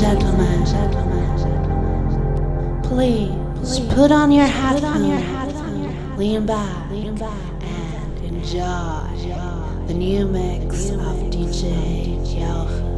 gentlemen, please put on your hat on your hat lean back and enjoy the new mix of DJ Jauche.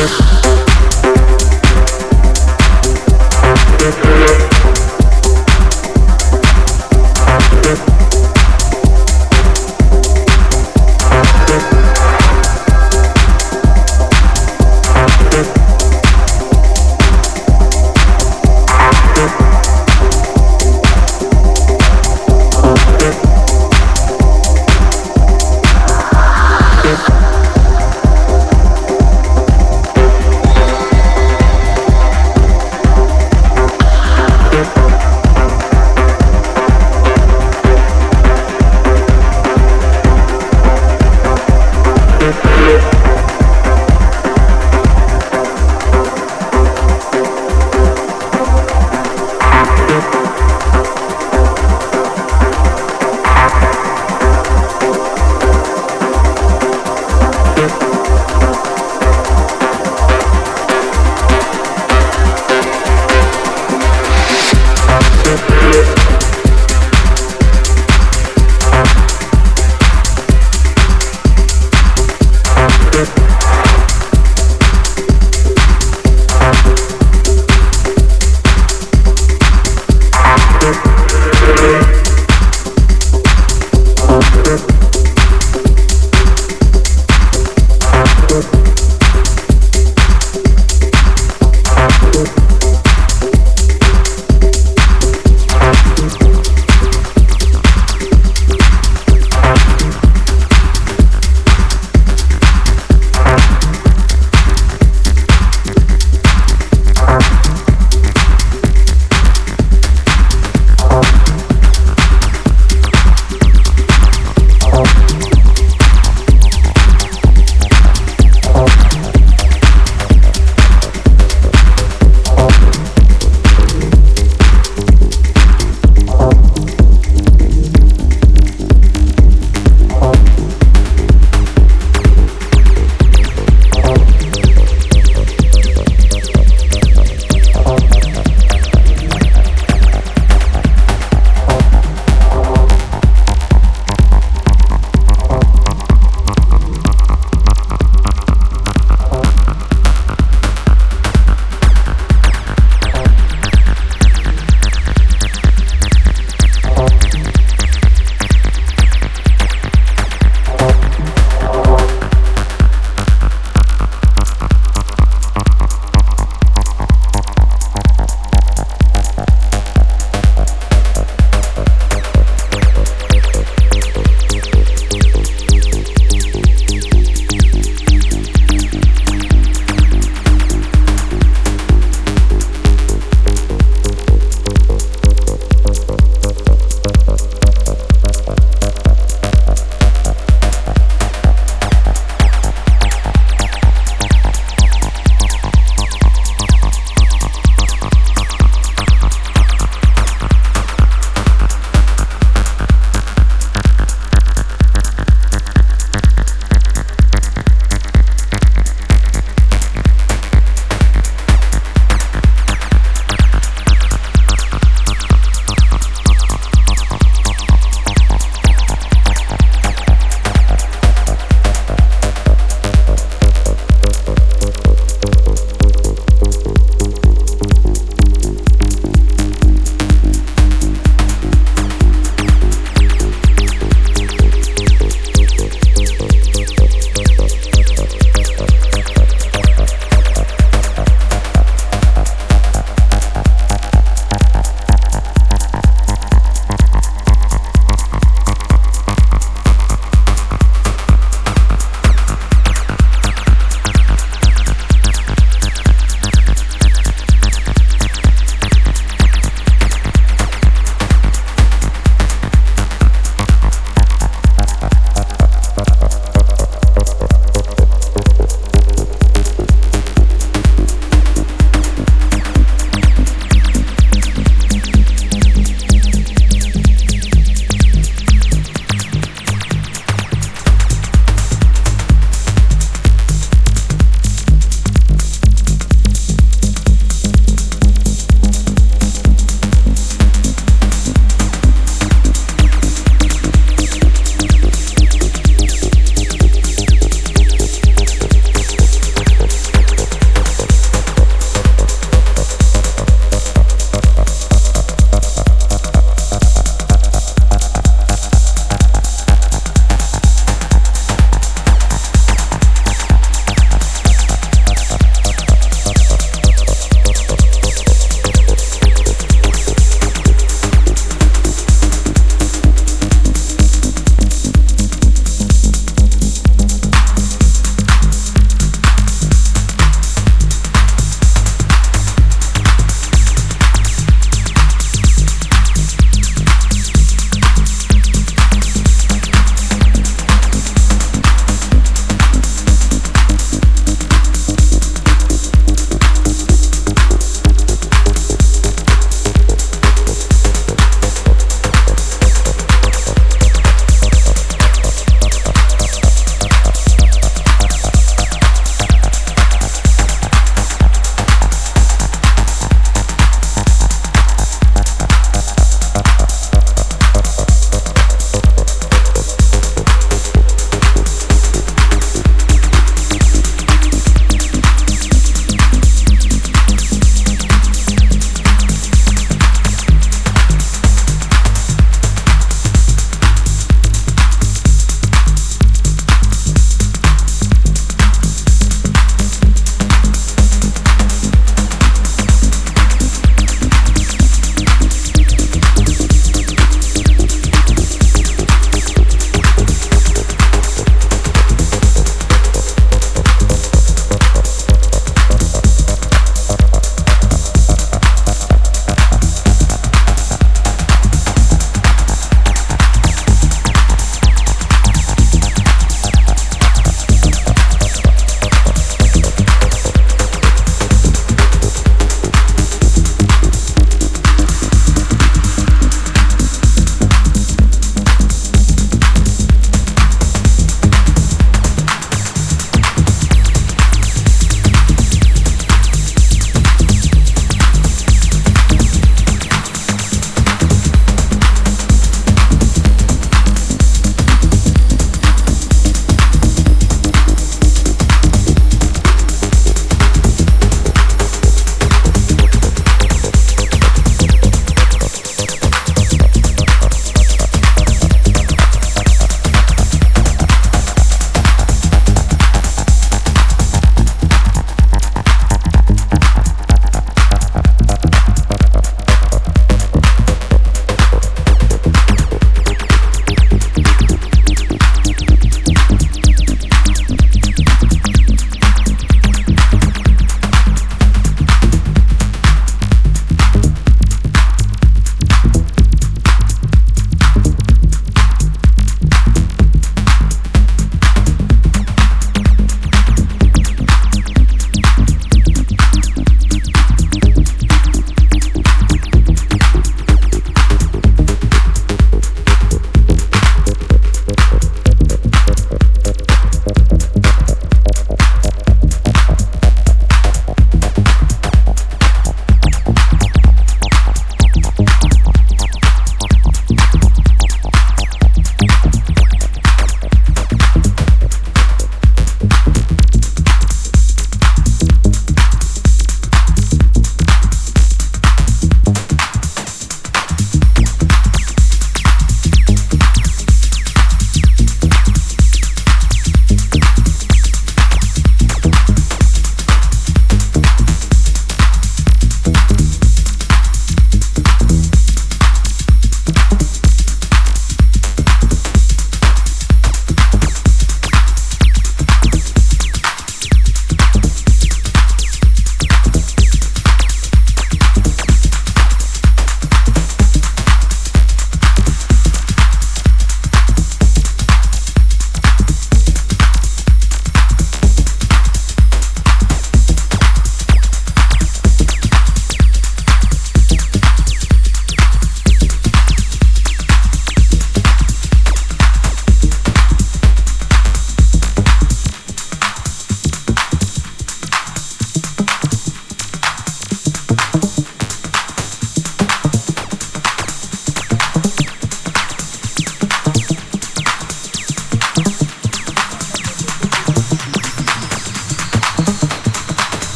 Thank